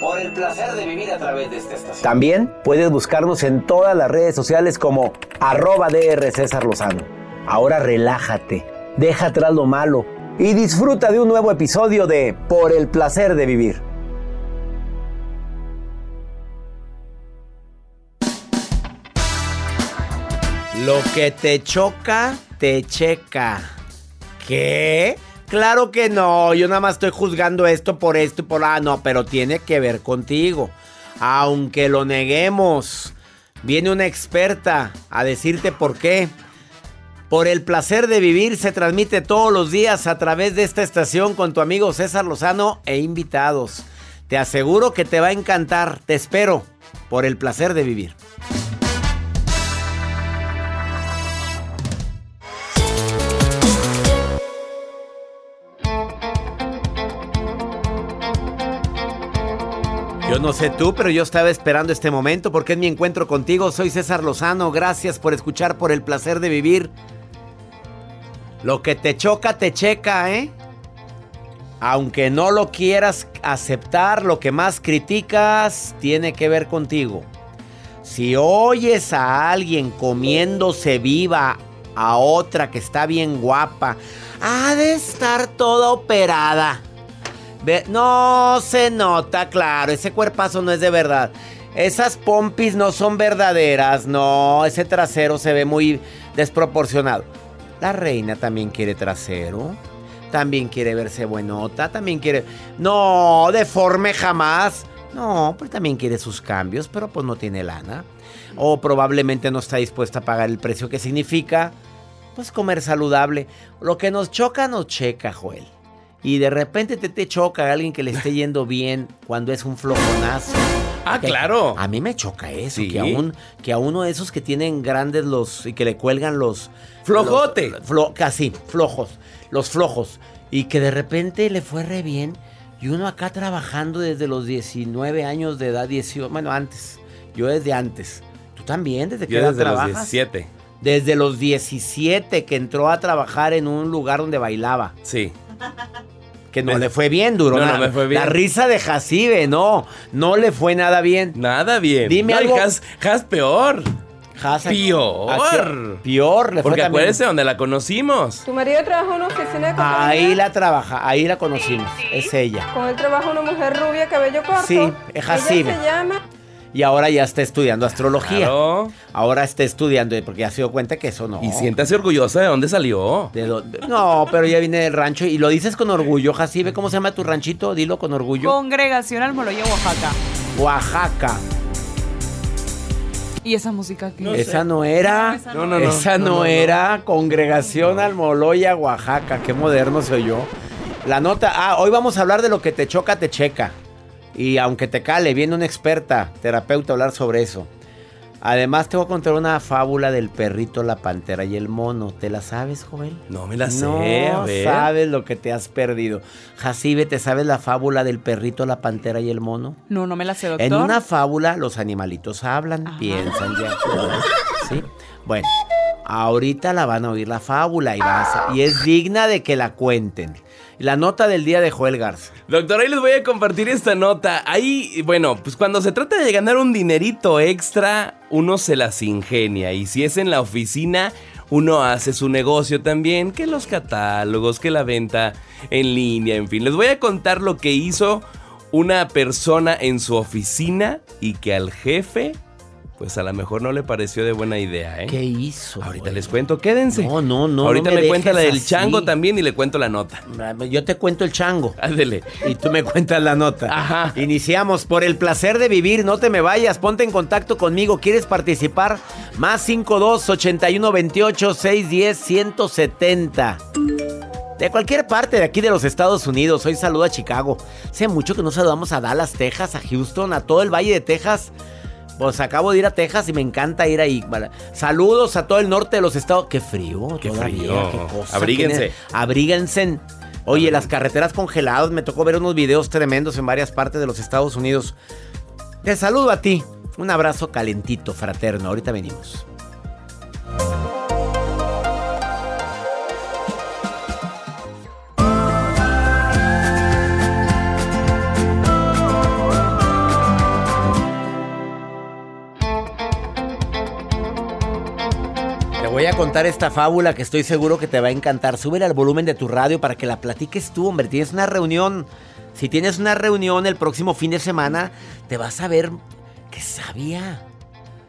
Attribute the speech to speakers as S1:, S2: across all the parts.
S1: Por el placer de vivir a través de esta estación. También puedes buscarnos en todas las redes sociales como arroba DR César Lozano. Ahora relájate, deja atrás lo malo y disfruta de un nuevo episodio de Por el placer de vivir.
S2: Lo que te choca, te checa. ¿Qué? Claro que no, yo nada más estoy juzgando esto por esto y por ah, no, pero tiene que ver contigo. Aunque lo neguemos, viene una experta a decirte por qué. Por el placer de vivir se transmite todos los días a través de esta estación con tu amigo César Lozano e invitados. Te aseguro que te va a encantar, te espero por el placer de vivir. Yo no sé tú, pero yo estaba esperando este momento porque es mi encuentro contigo. Soy César Lozano. Gracias por escuchar, por el placer de vivir. Lo que te choca, te checa, ¿eh? Aunque no lo quieras aceptar, lo que más criticas tiene que ver contigo. Si oyes a alguien comiéndose viva a otra que está bien guapa, ha de estar toda operada no se nota, claro, ese cuerpazo no es de verdad. Esas pompis no son verdaderas, no, ese trasero se ve muy desproporcionado. La reina también quiere trasero, también quiere verse buenota, también quiere... No, deforme jamás. No, pues también quiere sus cambios, pero pues no tiene lana. O probablemente no está dispuesta a pagar el precio que significa, pues comer saludable. Lo que nos choca, nos checa, Joel y de repente te, te choca a alguien que le esté yendo bien cuando es un flojonazo.
S3: Ah, claro.
S2: A mí me choca eso, que, a que a uno de esos que tienen grandes los y que le cuelgan los...
S3: Flojote.
S2: casi, flojos, los flojos. Y que de repente le fue re bien. Y uno acá trabajando desde los 19 años de edad, 18, bueno, antes. Yo desde antes. Tú también, desde que
S3: edad desde los 17.
S2: Desde los 17 que entró a trabajar en un lugar donde bailaba.
S3: Sí.
S2: Que no le fue bien, duro.
S3: No, no me fue bien.
S2: La risa de Jacibe, no. No le fue nada bien.
S3: Nada bien.
S2: Dime algo.
S3: Has, peor.
S2: Has
S3: Peor.
S2: Peor le
S3: fue Porque acuérdese donde la conocimos.
S4: ¿Tu marido trabaja en una oficina de compañía?
S2: Ahí la trabaja, ahí la conocimos. Es ella.
S4: ¿Con él trabaja una mujer rubia, cabello corto?
S2: Sí, es Jacibe.
S4: ¿Ella se llama?
S2: Y ahora ya está estudiando astrología. Ahora está estudiando, porque ya se dio cuenta que eso no.
S3: Y siéntase orgullosa de dónde salió.
S2: ¿De No, pero ya viene del rancho y lo dices con orgullo, Jacibe. ¿Cómo se llama tu ranchito? Dilo con orgullo.
S5: Congregación Almoloya, Oaxaca.
S2: Oaxaca.
S5: ¿Y esa música
S2: qué? esa no era. No, no, no. Esa no, era Congregación Almoloya, Oaxaca. Qué moderno se oyó. La nota. Ah, hoy vamos a hablar de lo que te choca, te checa. Y aunque te cale, viene una experta terapeuta a hablar sobre eso. Además, te voy a contar una fábula del perrito, la pantera y el mono. ¿Te la sabes, Joel?
S3: No me la sé.
S2: No sabes lo que te has perdido. Jacibe, ¿te sabes la fábula del perrito, la pantera y el mono?
S5: No, no me la sé, doctor.
S2: En una fábula, los animalitos hablan, piensan ya. ¿Sí? Bueno, ahorita la van a oír la fábula y, vas y es digna de que la cuenten. La nota del día de Joel Garza.
S3: Doctor, ahí les voy a compartir esta nota. Ahí, bueno, pues cuando se trata de ganar un dinerito extra, uno se las ingenia. Y si es en la oficina, uno hace su negocio también, que los catálogos, que la venta en línea, en fin. Les voy a contar lo que hizo una persona en su oficina y que al jefe pues a lo mejor no le pareció de buena idea, ¿eh?
S2: ¿Qué hizo?
S3: Ahorita les cuento, quédense.
S2: No, no, no.
S3: Ahorita me, cuenta la del chango también y le cuento la nota.
S2: Yo te cuento el chango.
S3: Ándele.
S2: Y tú me cuentas la nota.
S3: Ajá.
S2: Iniciamos por el placer de vivir, no te me vayas, ponte en contacto conmigo. ¿Quieres participar? Más 52 81 28 610 170 de cualquier parte de aquí de los Estados Unidos. Hoy saludo a Chicago. Sé mucho que no saludamos a Dallas, Texas, a Houston, a todo el Valle de Texas. Pues acabo de ir a Texas y me encanta ir ahí. Saludos a todo el norte de los estados. Qué frío,
S3: Qué
S2: todavía,
S3: frío.
S2: qué cosa.
S3: Abríguense.
S2: Abríguense. Oye, las carreteras congeladas. Me tocó ver unos videos tremendos en varias partes de los Estados Unidos. Te saludo a ti. Un abrazo calentito, fraterno. Ahorita venimos. Voy a contar esta fábula que estoy seguro que te va a encantar. Súbele al volumen de tu radio para que la platiques tú, hombre. Tienes una reunión. Si tienes una reunión el próximo fin de semana, te vas a ver. ¡Qué sabia!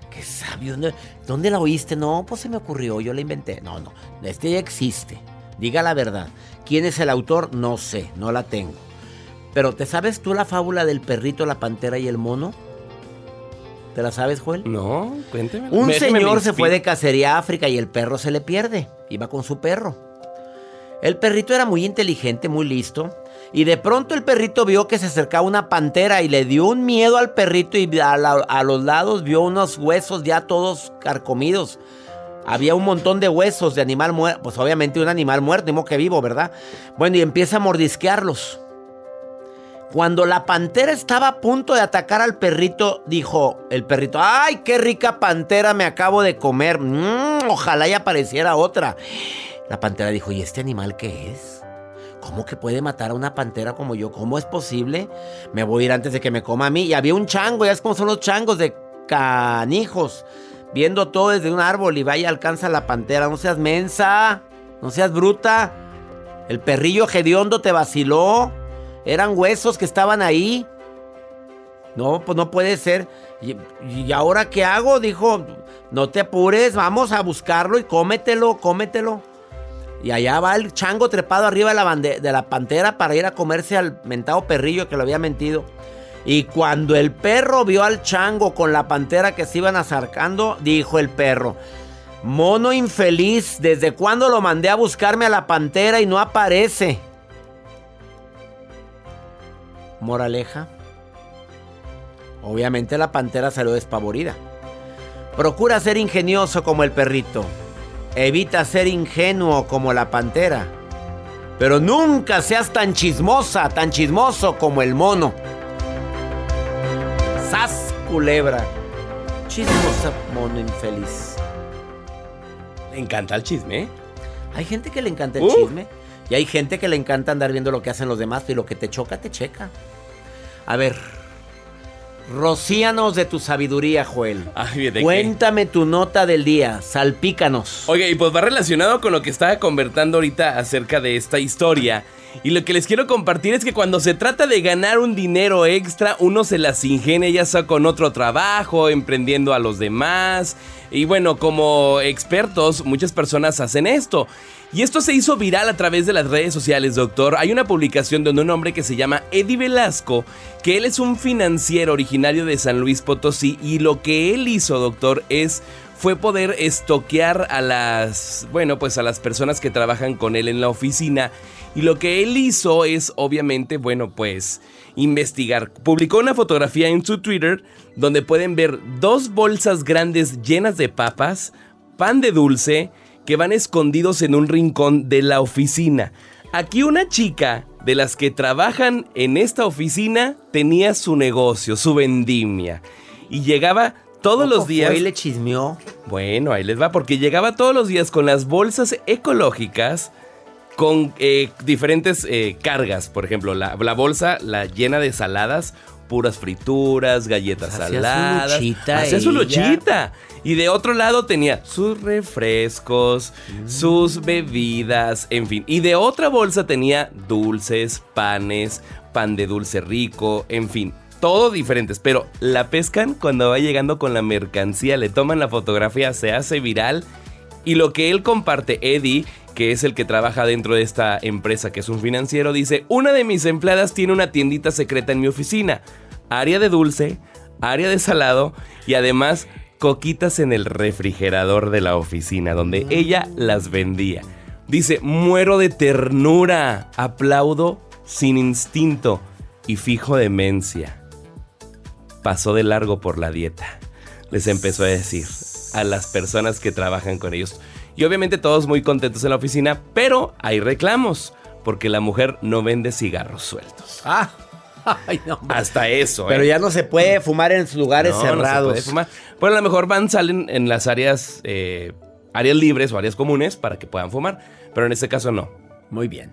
S2: ¡Qué sabio! ¿Dónde, dónde la oíste? No, pues se me ocurrió, yo la inventé. No, no. Este ya existe. Diga la verdad. ¿Quién es el autor? No sé, no la tengo. Pero ¿te sabes tú la fábula del perrito, la pantera y el mono? ¿Te la sabes, Joel?
S3: No, cuénteme.
S2: Un
S3: Déjeme
S2: señor se fue de cacería a África y el perro se le pierde. Iba con su perro. El perrito era muy inteligente, muy listo. Y de pronto el perrito vio que se acercaba una pantera y le dio un miedo al perrito y a, la- a los lados vio unos huesos ya todos carcomidos. Había un montón de huesos de animal muerto. Pues obviamente un animal muerto, ni modo que vivo, ¿verdad? Bueno, y empieza a mordisquearlos. Cuando la pantera estaba a punto de atacar al perrito, dijo el perrito, ¡ay, qué rica pantera me acabo de comer! Mm, ojalá ya apareciera otra. La pantera dijo, ¿y este animal qué es? ¿Cómo que puede matar a una pantera como yo? ¿Cómo es posible? Me voy a ir antes de que me coma a mí. Y había un chango, ya es como son los changos de canijos, viendo todo desde un árbol y vaya, alcanza la pantera. No seas mensa, no seas bruta. El perrillo hediondo te vaciló. Eran huesos que estaban ahí. No, pues no puede ser. ¿Y, ahora qué hago? Dijo, no te apures, vamos a buscarlo y cómetelo, cómetelo. Y allá va el chango trepado arriba de la, de la pantera para ir a comerse al mentado perrillo que lo había mentido. Y cuando el perro vio al chango con la pantera que se iban acercando, dijo el perro, mono infeliz, ¿desde cuándo lo mandé a buscarme a la pantera y no aparece? Moraleja. Obviamente la pantera salió despavorida. Procura ser ingenioso como el perrito. Evita ser ingenuo como la pantera. Pero nunca seas tan chismosa, tan chismoso como el mono. ¡Sas, culebra! Chismosa, mono infeliz.
S3: Le encanta el chisme.
S2: Hay gente que le encanta el
S3: Uh.
S2: chisme. Y hay gente que le encanta andar viendo lo que hacen los demás. Y lo que te choca, te checa. A ver. Rocíanos de tu sabiduría, Joel.
S3: Ay, ¿de qué?
S2: Cuéntame tu nota del día. Salpícanos.
S3: Oye, y pues va relacionado con lo que estaba conversando ahorita acerca de esta historia. Y lo que les quiero compartir es que cuando se trata de ganar un dinero extra, uno se las ingenia ya sea con otro trabajo, emprendiendo a los demás. Y bueno, como expertos, muchas personas hacen esto. Y esto se hizo viral a través de las redes sociales, doctor. Hay una publicación donde un hombre que se llama Eddie Velasco, que él es un financiero originario de San Luis Potosí, y lo que él hizo, doctor, es fue poder estoquear a las, bueno, pues a las personas que trabajan con él en la oficina. Y lo que él hizo es, obviamente, bueno, pues investigar. Publicó una fotografía en su Twitter donde pueden ver dos bolsas grandes llenas de papas, pan de dulce, que van escondidos en un rincón de la oficina. Aquí una chica de las que trabajan en esta oficina tenía su negocio, su vendimia. Y llegaba todos los días...
S2: Y le chismeó.
S3: Bueno, ahí les va, porque llegaba todos los días con las bolsas ecológicas con eh, diferentes eh, cargas. Por ejemplo, la, la bolsa la llena de saladas, puras frituras, galletas
S2: Pues hacía su
S3: saladas.
S2: luchita
S3: Hacía su luchita. Y de otro lado tenía sus refrescos, sus bebidas, en fin. Y de otra bolsa tenía dulces, panes, pan de dulce rico, en fin. Todo diferentes, pero la pescan cuando va llegando con la mercancía, le toman la fotografía, se hace viral y lo que él comparte, Eddie, que es el que trabaja dentro de esta empresa, que es un financiero, dice, una de mis empleadas tiene una tiendita secreta en mi oficina, área de dulce, área de salado y además coquitas en el refrigerador de la oficina, donde ella las vendía. Dice, muero de ternura, aplaudo sin instinto y fijo demencia. Pasó de largo por la dieta. les empezó a decir a las personas que trabajan con ellos. Y obviamente todos muy contentos en la oficina, pero hay reclamos, porque la mujer no vende cigarros sueltos.
S2: Ah, ay, no.
S3: Hasta eso,
S2: Pero
S3: ¿eh?
S2: ya no se puede fumar en lugares
S3: No, no se
S2: cerrados.
S3: puede fumar. Bueno, a lo mejor van, salen en las áreas, eh, áreas libres o áreas comunes para que puedan fumar, pero en este caso no.
S2: Muy bien.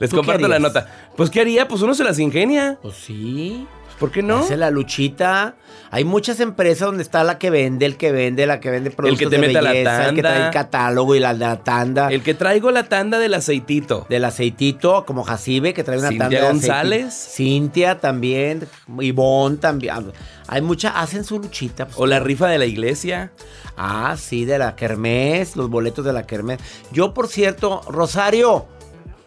S3: Les
S2: ¿Tú qué
S3: comparto la nota. Pues, ¿qué haría? Pues uno se las ingenia.
S2: Pues sí.
S3: ¿Por qué no?
S2: Hace la luchita. Hay muchas empresas donde está la que vende, el que vende, la que vende productos
S3: que te
S2: de
S3: mete a la
S2: belleza, el que trae
S3: tanda.
S2: el catálogo y la, la tanda.
S3: El que traigo la tanda del aceitito.
S2: Del aceitito, como Jacibe, que trae una
S3: Cintia
S2: tanda de.
S3: González.
S2: Cintia también. Ivonne también. Hay muchas, hacen su luchita. pues.
S3: O la rifa de la iglesia.
S2: Ah, sí, de la Kermés, los boletos de la Kermés. Yo, por cierto, Rosario,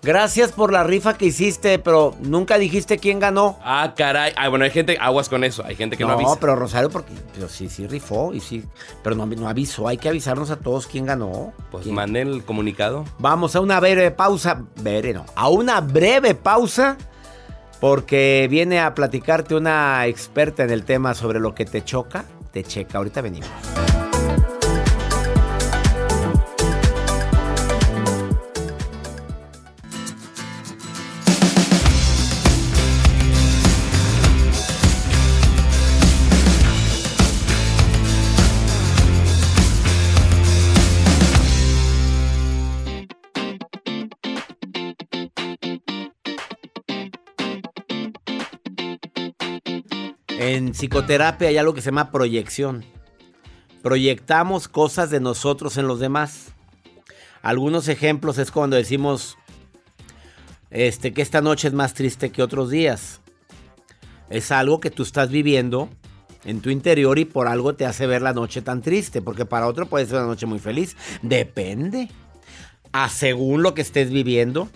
S2: gracias por la rifa que hiciste, pero nunca dijiste quién ganó.
S3: Ah, caray. Ah, bueno, hay gente, aguas con eso. Hay gente que no,
S2: no,
S3: avisa.
S2: pero Rosario, porque pero sí, sí rifó y sí, pero no, no avisó. Hay que avisarnos a todos quién ganó.
S3: Pues
S2: ¿Quién?
S3: manden el comunicado.
S2: Vamos a una breve pausa. Breve, no. A una breve pausa. Porque viene a platicarte una experta en el tema sobre lo que te choca, te checa. Ahorita venimos. En psicoterapia hay algo que se llama proyección. Proyectamos cosas de nosotros en los demás. Algunos ejemplos es cuando decimos este, que esta noche es más triste que otros días. Es algo que tú estás viviendo en tu interior y por algo te hace ver la noche tan triste, porque para otro puede ser una noche muy feliz. Depende. A según lo que estés viviendo.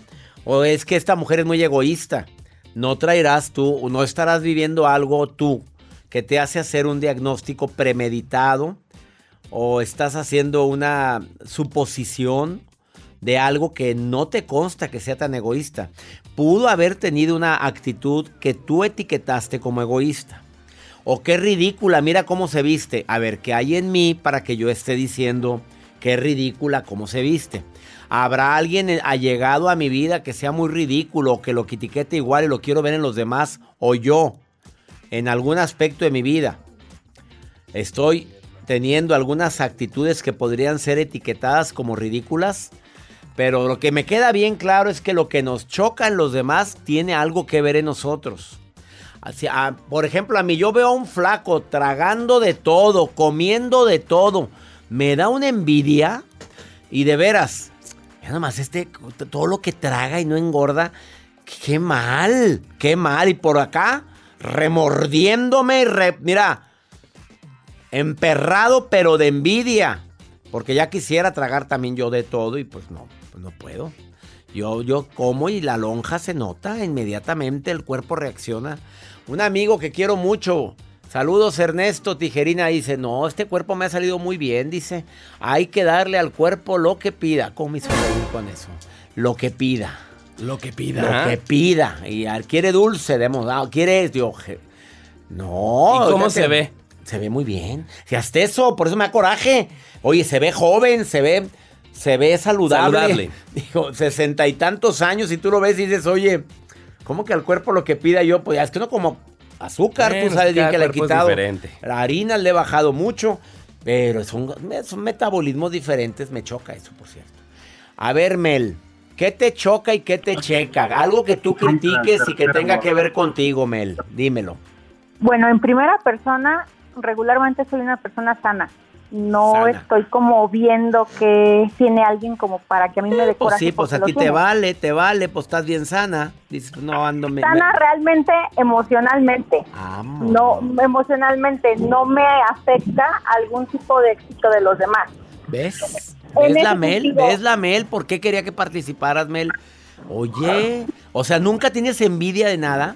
S2: O es que esta mujer es muy egoísta. No traerás tú, no estarás viviendo algo tú que te hace hacer un diagnóstico premeditado o estás haciendo una suposición de algo que no te consta que sea tan egoísta. Pudo haber tenido una actitud que tú etiquetaste como egoísta. O qué ridícula, mira cómo se viste. A ver, ¿qué hay en mí para que yo esté diciendo qué ridícula cómo se viste? ¿Habrá alguien allegado a mi vida que sea muy ridículo, que lo que etiquete igual y lo quiero ver en los demás? O yo, en algún aspecto de mi vida, estoy teniendo algunas actitudes que podrían ser etiquetadas como ridículas. Pero lo que me queda bien claro es que lo que nos choca en los demás tiene algo que ver en nosotros. Así, ah, por ejemplo, a mí yo veo a un flaco tragando de todo, comiendo de todo. Me da una envidia y de veras, nada más este, todo lo que traga y no engorda, qué mal, qué mal. Y por acá, remordiéndome, y re- mira, emperrado pero de envidia. Porque ya quisiera tragar también yo de todo y pues no, pues no puedo. Yo, yo como y la lonja se nota inmediatamente, el cuerpo reacciona. Un amigo que quiero mucho, saludos Ernesto Tijerina, dice, no, este cuerpo me ha salido muy bien, dice, hay que darle al cuerpo lo que pida. ¿Cómo me con eso? Lo que pida.
S3: Lo que
S2: Lo
S3: pida.
S2: que pida. Y al- quiere dulce, demos, ah, quiere, yo, no.
S3: ¿Y cómo se ve?
S2: Se ve muy bien. Si hasta eso, por eso me da coraje. Oye, se ve joven, se ve, se ve saludable.
S3: Saludable.
S2: Digo, sesenta y tantos años y tú lo ves y dices, oye, ¿cómo que al cuerpo lo que pida yo? Pues es que no como azúcar,
S3: Bueno,
S2: tú sabes bien que le he quitado.
S3: diferente.
S2: La harina le he bajado mucho, pero son, son metabolismos diferentes. Me choca eso, por cierto. A ver, Mel, ¿qué te choca y qué te checa? Algo que tú critiques y que tenga que ver contigo, Mel. Dímelo.
S6: Bueno, en primera persona, regularmente soy una persona sana. No
S2: Sana.
S6: estoy como viendo que tiene alguien como para que a mí me dé
S2: Pues sí, pues a ti te
S6: tiene.
S2: vale, te vale, pues estás bien sana. Dices, no ando... Me,
S6: Sana
S2: me-
S6: realmente emocionalmente.
S2: Amo.
S6: No, emocionalmente no me afecta algún tipo de éxito de los demás.
S2: ¿Ves?
S6: En
S2: ¿Ves la Mel?
S6: sentido-
S2: ¿Ves la Mel? ¿Por qué quería que participaras, Mel? Oye, o sea, ¿nunca tienes envidia de nada?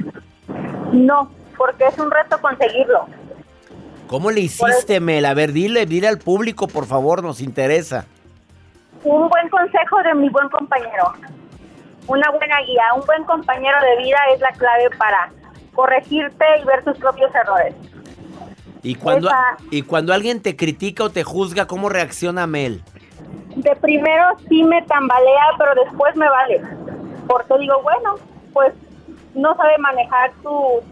S6: No, porque es un reto conseguirlo.
S2: ¿Cómo le hiciste, Mel? A ver, dile, dile al público, por favor, nos interesa.
S6: Un buen consejo de mi buen compañero. Una buena guía, un buen compañero de vida es la clave para corregirte y ver tus propios errores.
S2: Y cuando,
S6: Esa-
S2: y cuando alguien te critica o te juzga, ¿cómo reacciona Mel?
S6: De primero sí me tambalea, pero después me vale. Porque digo, bueno, pues no sabe manejar sus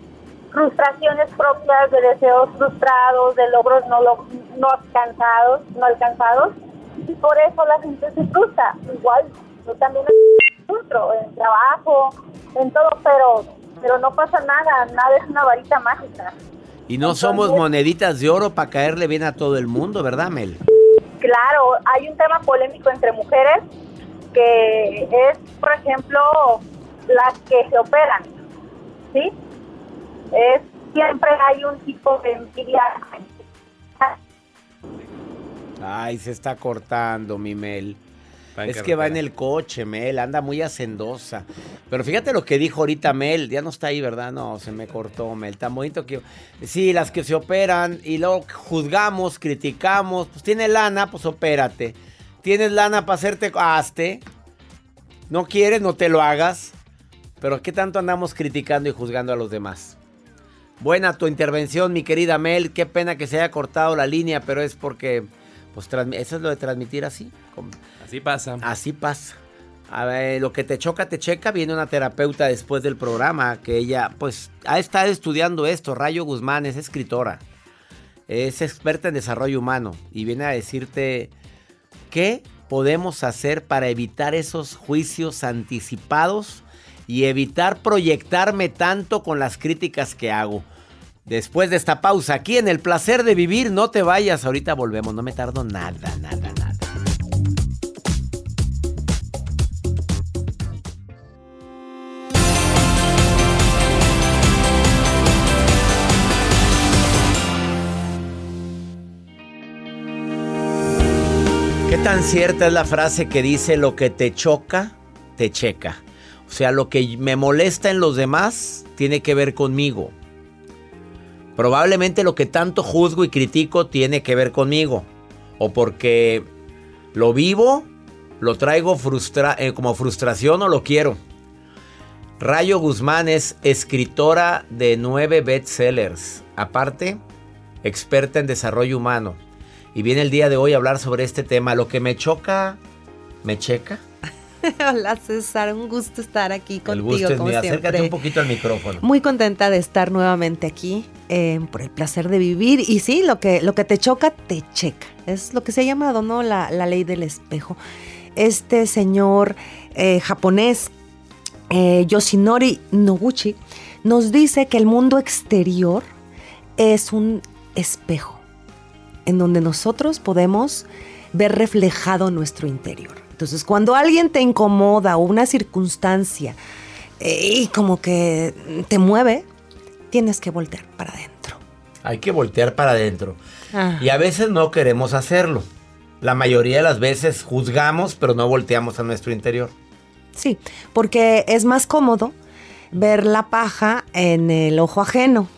S6: frustraciones propias, de deseos frustrados, de logros no, lo- no alcanzados, no alcanzados. Y por eso la gente se frustra. Igual, yo también me frustro en trabajo, en todo, pero, pero no pasa nada. Nada es una varita mágica.
S2: Y no somos moneditas de oro para caerle bien a todo el mundo, ¿verdad, Mel?
S6: Claro, hay un tema polémico entre mujeres que es, por ejemplo, las que se operan, ¿sí? Es siempre hay un tipo de envidia.
S2: Ay, se está cortando, mi Mel. Es que va en el coche, Mel, anda muy hacendosa. Pero fíjate lo que dijo ahorita Mel, ya no está ahí, ¿verdad? No, se me cortó, Mel, tan bonito que... Sí, las que se operan y luego juzgamos, criticamos, pues tiene lana, pues opérate. Tienes lana para hacerte... Hazte. No quieres, no te lo hagas. Pero ¿qué tanto andamos criticando y juzgando a los demás? Buena tu intervención, mi querida Mel. Qué pena que se haya cortado la línea, pero es porque... Pues eso es lo de transmitir así.
S3: Así pasa.
S2: Así pasa. A ver, lo que te choca, te checa. Viene una terapeuta después del programa que ella, pues, ha estado estudiando esto. Rayo Guzmán es escritora. Es experta en desarrollo humano y viene a decirte qué podemos hacer para evitar esos juicios anticipados y evitar proyectarme tanto con las críticas que hago. Después de esta pausa, aquí en El Placer de Vivir, no te vayas, ahorita volvemos, no me tardo nada, nada, nada. ¿Qué tan cierta es la frase que dice lo que te choca, te checa? Sea, lo que me molesta en los demás tiene que ver conmigo. Probablemente lo que tanto juzgo y critico tiene que ver conmigo. O porque lo vivo, lo traigo eh, como frustración o lo quiero. Rayo Guzmán es escritora de nueve bestsellers. Aparte, experta en desarrollo humano. Y viene el día de hoy a hablar sobre este tema. Lo que me choca, me checa.
S7: Hola César, un gusto estar aquí
S2: el
S7: contigo
S2: gusto es
S7: como
S2: mío.
S7: siempre.
S2: Acércate un poquito al micrófono.
S7: Muy contenta de estar nuevamente aquí eh, por el placer de vivir. Y sí, lo que, lo que te choca, te checa. Es lo que se ha llamado, ¿no? La, la ley del espejo. Este señor eh, japonés, eh, Yoshinori Noguchi, nos dice que el mundo exterior es un espejo en donde nosotros podemos ver reflejado nuestro interior. Entonces, cuando alguien te incomoda o una circunstancia eh, y como que te mueve, tienes que voltear para adentro.
S2: Hay que voltear para adentro.
S7: Ah.
S2: Y a veces no queremos hacerlo. La mayoría de las veces juzgamos, pero no volteamos a nuestro interior.
S7: Sí, porque es más cómodo ver la paja en el ojo ajeno.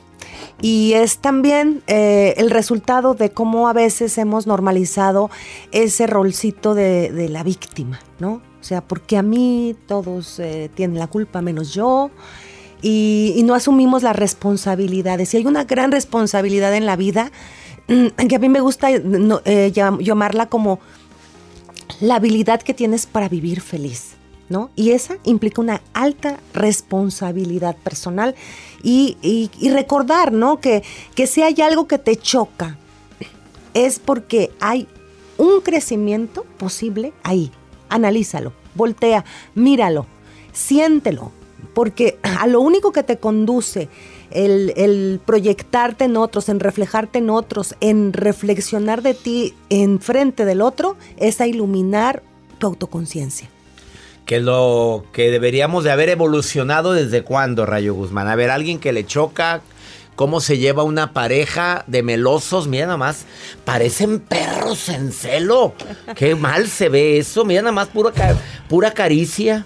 S7: Y es también eh, el resultado de cómo a veces hemos normalizado ese rolcito de, la víctima, ¿no? O sea, porque a mí todos eh, tienen la culpa menos yo y, no asumimos las responsabilidades. Y hay una gran responsabilidad en la vida que a mí me gusta eh, llam- llamarla como la habilidad que tienes para vivir feliz, ¿no? Y esa implica una alta responsabilidad personal y, recordar, ¿no? Que, que si hay algo que te choca, es porque hay un crecimiento posible ahí. Analízalo, voltea, míralo, siéntelo, porque a lo único que te conduce el, el proyectarte en otros, en reflejarte en otros, en reflexionar de ti en frente del otro, es a iluminar tu autoconciencia.
S2: Que lo que deberíamos de haber evolucionado desde cuándo, Rayo Guzmán. A ver, alguien que le choca, cómo se lleva una pareja de melosos, mira nada más, parecen perros en celo. Qué mal se ve eso, mira nada más pura, pura caricia.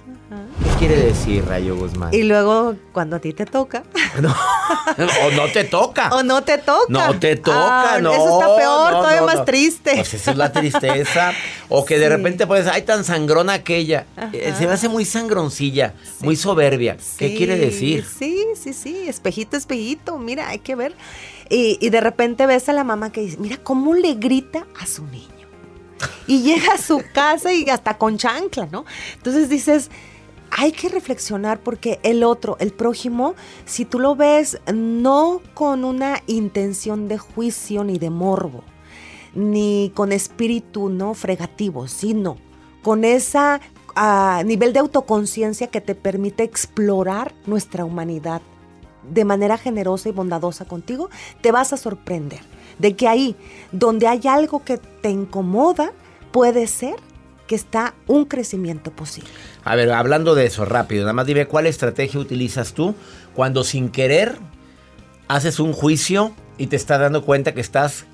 S2: Quiere decir, Rayo Guzmán?
S7: Y luego, cuando a ti te toca,
S2: No, o no te toca.
S7: o no te toca.
S2: No te toca,
S7: Ah,
S2: no.
S7: Eso está peor,
S2: no,
S7: todavía
S2: no,
S7: más
S2: no.
S7: triste.
S2: Pues esa es la tristeza. O que de repente pues, ay, tan sangrona aquella. Eh, Se me hace muy sangroncilla, muy soberbia. ¿Qué quiere decir?
S7: Sí, sí, sí, espejito, espejito, mira, hay que ver. Y, y de repente ves a la mamá que dice, mira cómo le grita a su niño. Y llega a su casa y hasta con chancla, ¿no? Entonces dices, hay que reflexionar porque el otro, el prójimo, si tú lo ves no con una intención de juicio ni de morbo, ni con espíritu no fregativo, sino con esa ah, nivel de autoconciencia que te permite explorar nuestra humanidad de manera generosa y bondadosa contigo, te vas a sorprender de que ahí, donde hay algo que te incomoda, puede ser que está un crecimiento posible.
S2: A ver, hablando de eso, rápido, nada más dime cuál estrategia utilizas tú cuando sin querer haces un juicio y te estás dando cuenta que estás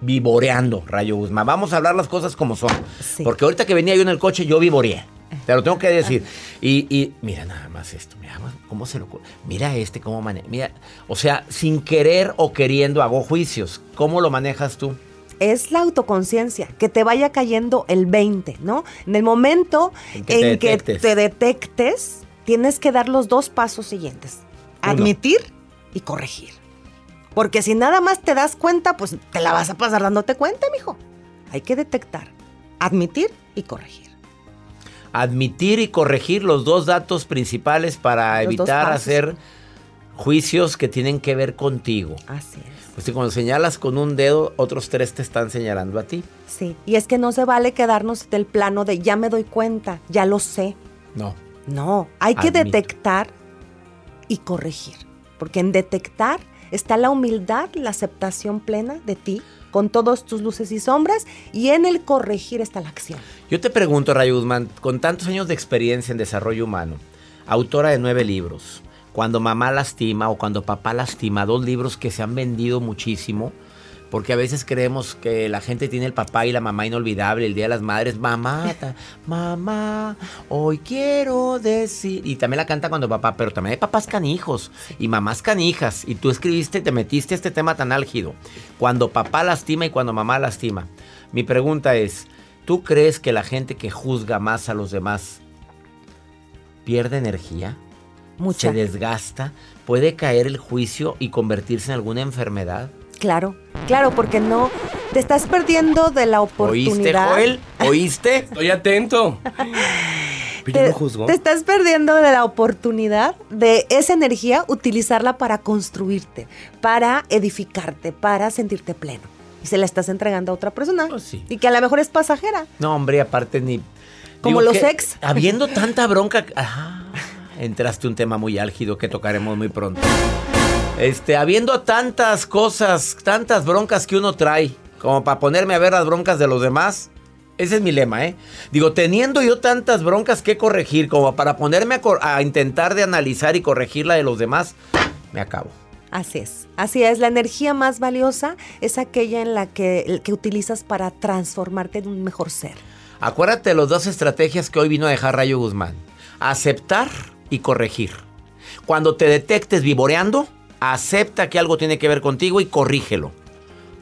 S2: vivoreando, Rayo Guzmán. Vamos a hablar las cosas como son.
S7: Sí.
S2: Porque ahorita que venía yo en el coche, yo vivoreé. Te lo tengo que decir. Y, y mira nada más esto. Mira cómo se lo... Mira este cómo maneja. Mira, o sea, sin querer o queriendo hago juicios. ¿Cómo lo manejas tú?
S7: Es la autoconciencia, que te vaya cayendo el 20, ¿no? En el momento
S2: En que te
S7: que
S2: detectes.
S7: te detectes, tienes que dar los dos pasos siguientes.
S2: Uno.
S7: Admitir y corregir. Porque si nada más te das cuenta, pues te la vas a pasar dándote cuenta, mijo. Hay que detectar, admitir y corregir.
S2: Admitir y corregir los dos datos principales para
S7: Los
S2: evitar hacer juicios que tienen que ver contigo.
S7: Así es.
S2: Pues si cuando señalas con un dedo, otros tres te están señalando a ti.
S7: Sí, y es que no se vale quedarnos del plano de ya me doy cuenta, ya lo sé.
S2: No.
S7: No, hay que detectar y corregir. Porque en detectar está la humildad, la aceptación plena de ti, con todos tus luces y sombras, y en el corregir está la acción.
S2: Yo te pregunto, Rayo Guzmán, con tantos años de experiencia en desarrollo humano, autora de nueve libros, Cuando mamá lastima o Cuando papá lastima, dos libros que se han vendido muchísimo, porque a veces creemos que la gente tiene el papá y la mamá inolvidable, el Día de las Madres, mamá, mamá, hoy quiero decir, y también la canta cuando papá, pero también hay papás canijos y mamás canijas, y tú escribiste, te metiste este tema tan álgido, cuando papá lastima y cuando mamá lastima. Mi pregunta es, ¿tú crees que la gente que juzga más a los demás pierde energía?
S7: Mucha.
S2: ¿Se desgasta? ¿Puede caer el juicio y convertirse en alguna enfermedad?
S7: Claro, claro, porque no te estás perdiendo de la
S2: ¿Oíste,
S7: oportunidad.
S2: Joel? ¿Oíste?
S3: Estoy atento. Pero
S7: Te,
S3: no juzgo.
S7: te estás perdiendo de la oportunidad de esa energía utilizarla para construirte, para edificarte, para sentirte pleno. Y se la estás entregando a otra persona.
S2: Pues sí.
S7: Y que a lo mejor es pasajera.
S2: No, hombre, aparte ni...
S7: Como los ex.
S2: Habiendo tanta bronca... Ajá, entraste un tema muy álgido que tocaremos muy pronto. Este, habiendo tantas cosas, tantas broncas que uno trae, como para ponerme a ver las broncas de los demás. Ese es mi lema, ¿eh? Digo, teniendo yo tantas broncas que corregir, como para ponerme a, intentar de analizar y corregir la de los demás, me acabo.
S7: Así es, así es. La energía más valiosa es aquella en la que, que utilizas para transformarte en un mejor ser.
S2: Acuérdate de las dos estrategias que hoy vino a dejar Rayo Guzmán. Aceptar y corregir. Cuando te detectes vivoreando, acepta que algo tiene que ver contigo y corrígelo.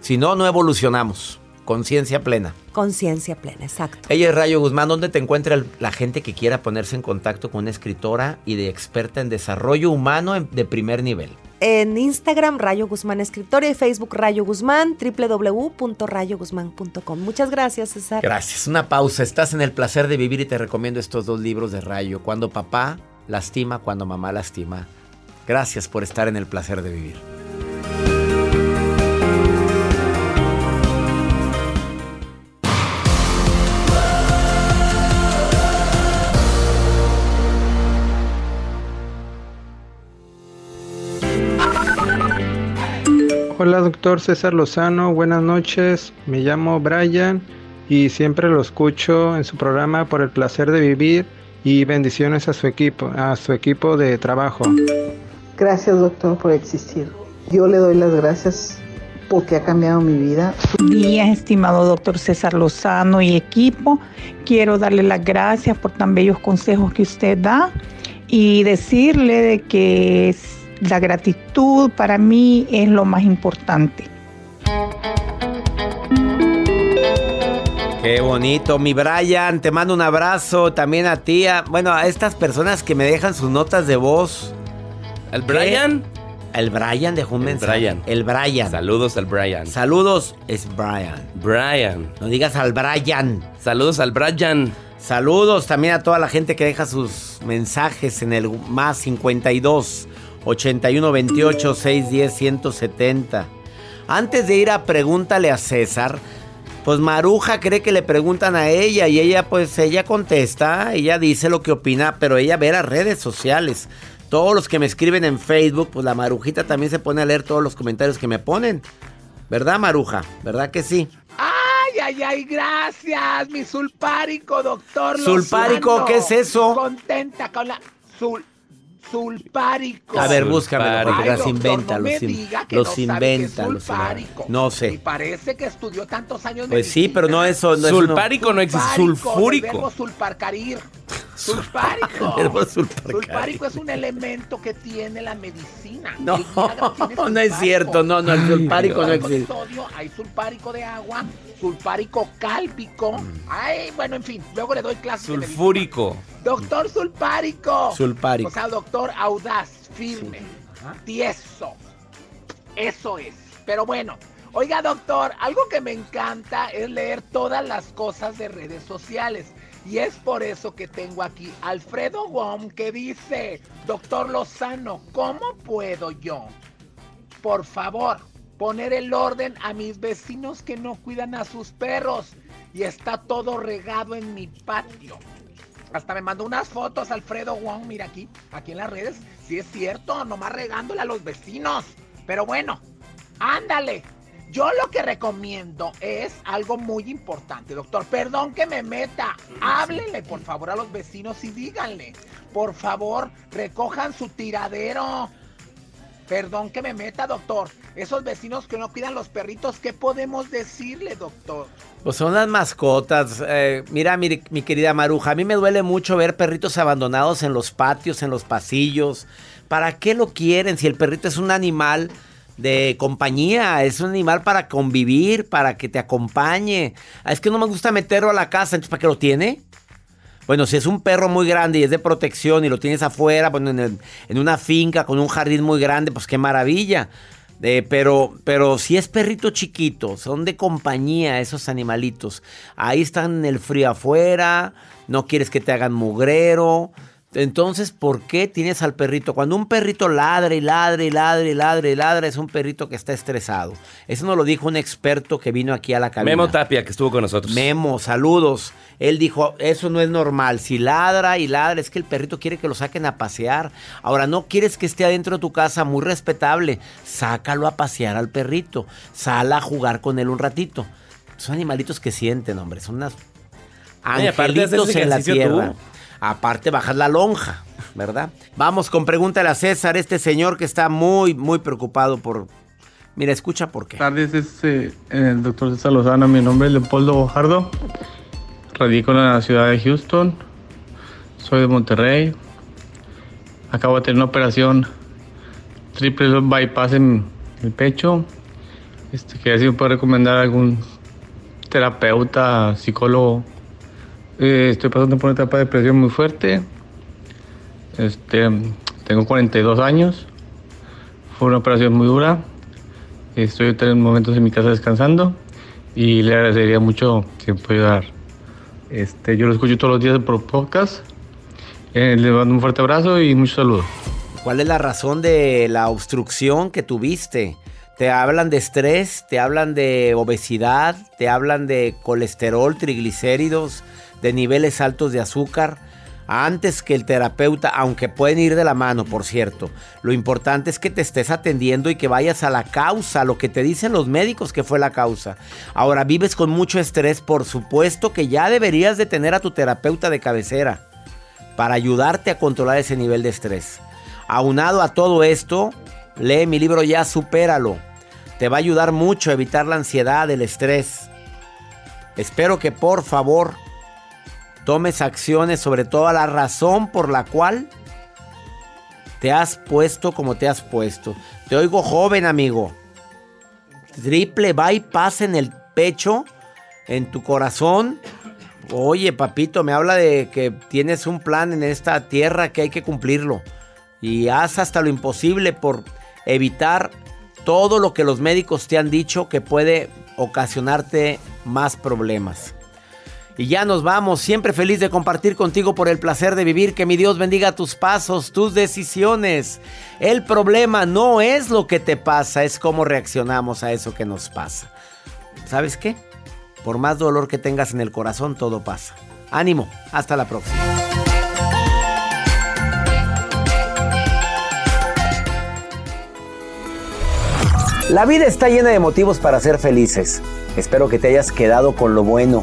S2: Si no, no evolucionamos. Conciencia plena.
S7: Conciencia plena, exacto.
S2: Ella es Rayo Guzmán. ¿Dónde te encuentra la gente que quiera ponerse en contacto con una escritora y de experta en desarrollo humano de primer nivel?
S7: En Instagram, Rayo Guzmán Escritora y Facebook, Rayo Guzmán, www.rayoguzmán.com. Muchas gracias, César.
S2: Gracias. Una pausa. Estás en el placer de vivir y te recomiendo estos dos libros de Rayo. Cuando papá lastima, cuando mamá lastima. Gracias por estar en el placer de vivir.
S8: Hola, doctor César Lozano. Buenas noches. Me llamo Brian y siempre lo escucho en su programa por el placer de vivir y bendiciones a su equipo, a su equipo de trabajo.
S9: Gracias, doctor, por existir. Yo le doy las gracias porque ha cambiado mi vida.
S10: días, estimado doctor César Lozano y equipo. Quiero darle las gracias por tan bellos consejos que usted da y decirle de que la gratitud para mí es lo más importante.
S2: Qué bonito, mi Brian, te mando un abrazo también a ti, a- bueno, a estas personas que me dejan sus notas de voz.
S3: ¿El
S2: ¿Qué?
S3: Brian?
S2: El Brian dejó un
S3: El
S2: mensaje.
S3: Brian.
S2: El Brian.
S3: Saludos al Brian.
S2: Saludos, es Brian.
S3: Brian.
S2: No digas al Brian.
S3: Saludos al Brian.
S2: Saludos también a toda la gente que deja sus mensajes en el más 52 81 28 610 170. Antes de ir a pregúntale a César, pues Maruja cree que le preguntan a ella y ella pues ella contesta, ella dice lo que opina, pero ella ve las redes sociales. Todos los que me escriben en Facebook, pues la Marujita también se pone a leer todos los comentarios que me ponen. ¿Verdad, Maruja? ¿Verdad que sí?
S11: Ay, ay, ay, gracias, mi sulpárico, doctor.
S2: ¿Sulpárico?
S11: Lozano.
S2: ¿Qué es eso?
S11: Contenta con la sul sulpárico.
S2: A ver, búscamelo,
S11: Ay,
S2: porque las inventa,
S11: no
S2: los,
S11: me
S2: in-
S11: diga que
S2: los
S11: no sabe
S2: inventa.
S11: es
S2: los inventa. No
S11: Y
S2: sé.
S11: parece que estudió tantos años
S2: Pues sí, pero no eso. No es
S3: Sulpárico no existe, sulfúrico.
S11: sulparcarir.
S2: Verbo sulparcarir.
S11: Sulfárico es un elemento que tiene la medicina.
S2: No, no es cierto, no, no, el sulpárico no
S11: de
S2: existe.
S11: sodio, hay sulfárico de agua, sulfárico cálpico.
S2: Mm.
S11: Ay, bueno, en fin, luego le doy clases de.
S3: Sulfúrico.
S11: Doctor sulpárico.
S2: Sulpárico.
S11: O sea, doctor audaz, firme, tieso. Eso es. Pero bueno, oiga, doctor, algo que me encanta es leer todas las cosas de redes sociales. Y es por eso que tengo aquí Alfredo Wong que dice, doctor Lozano, ¿cómo puedo yo, por favor, poner el orden a mis vecinos que no cuidan a sus perros? Y está todo regado en mi patio. Hasta me mandó unas fotos Alfredo Wong, mira aquí, aquí en las redes. Sí es cierto, nomás regándole a los vecinos. Pero bueno, ándale. Yo lo que recomiendo es algo muy importante, doctor. Perdón que me meta. Háblenle, por favor, a los vecinos y díganle. Por favor, recojan su tiradero. Perdón que me meta, doctor. Esos vecinos que no cuidan los perritos, ¿qué podemos decirle, doctor?
S2: Pues son las mascotas. Eh, mira, mi, mi querida Maruja, a mí me duele mucho ver perritos abandonados en los patios, en los pasillos. ¿Para qué lo quieren si el perrito es un animal de compañía? Es un animal para convivir, para que te acompañe. Ah, Es que no me gusta meterlo a la casa, entonces ¿para qué lo tiene? Bueno, si es un perro muy grande y es de protección y lo tienes afuera, bueno, en, el- en una finca con un jardín muy grande, pues qué maravilla. Eh, pero, pero si es perrito chiquito, son de compañía esos animalitos. Ahí están en el frío afuera, no quieres que te hagan mugrero. Entonces, ¿por qué tienes al perrito? Cuando un perrito ladra y ladra y ladra y ladra y ladra, es un perrito que está estresado. Eso nos lo dijo un experto que vino aquí a la cabina.
S3: Memo Tapia, que estuvo con nosotros.
S2: Memo, saludos. Él dijo, eso no es normal. Si ladra y ladra, es que el perrito quiere que lo saquen a pasear. Ahora, no quieres que esté adentro de tu casa, muy respetable. Sácalo a pasear al perrito. Sal a jugar con él un ratito. Son animalitos que sienten, hombre. Son unas angelitos en la tierra.
S3: tú.
S2: Aparte, bajas la lonja, ¿verdad? Vamos con pregúntale a César, este señor que está muy, muy preocupado por... Mira, escucha por qué.
S12: Buenas tardes, es eh, el doctor César Lozano. Mi nombre es Leopoldo Bojardo. Radico en la ciudad de Houston. Soy de Monterrey. Acabo de tener una operación triple bypass en el pecho. Este, quería si me puede recomendar algún terapeuta, psicólogo. Eh, estoy pasando por una etapa de depresión muy fuerte. Este, tengo 42 años. Fue una operación muy dura. Estoy en momentos en mi casa descansando y le agradecería mucho que me pueda ayudar. Este, yo lo escucho todos los días por podcast. Eh, le mando un fuerte abrazo y muchos saludos.
S2: ¿Cuál es la razón de la obstrucción que tuviste? Te hablan de estrés, te hablan de obesidad, te hablan de colesterol, triglicéridos, de niveles altos de azúcar. Antes que el terapeuta, aunque pueden ir de la mano, por cierto, lo importante es que te estés atendiendo y que vayas a la causa, lo que te dicen los médicos que fue la causa. Ahora, vives con mucho estrés, por supuesto que ya deberías de tener a tu terapeuta de cabecera para ayudarte a controlar ese nivel de estrés. Aunado a todo esto, lee mi libro Ya Supéralo. Te va a ayudar mucho a evitar la ansiedad, el estrés. Espero que por favor tomes acciones sobre toda la razón por la cual te has puesto como te has puesto. Te oigo joven, amigo. Triple bypass en el pecho, en tu corazón. Oye, papito, me habla de que tienes un plan en esta tierra que hay que cumplirlo. Y haz hasta lo imposible por evitar todo lo que los médicos te han dicho que puede ocasionarte más problemas. Y ya nos vamos, siempre feliz de compartir contigo por el placer de vivir, que mi Dios bendiga tus pasos, tus decisiones. El problema no es lo que te pasa, es cómo reaccionamos a eso que nos pasa. ¿Sabes qué? Por más dolor que tengas en el corazón, todo pasa. Ánimo, hasta la próxima.
S1: La vida está llena de motivos para ser felices. Espero que te hayas quedado con lo bueno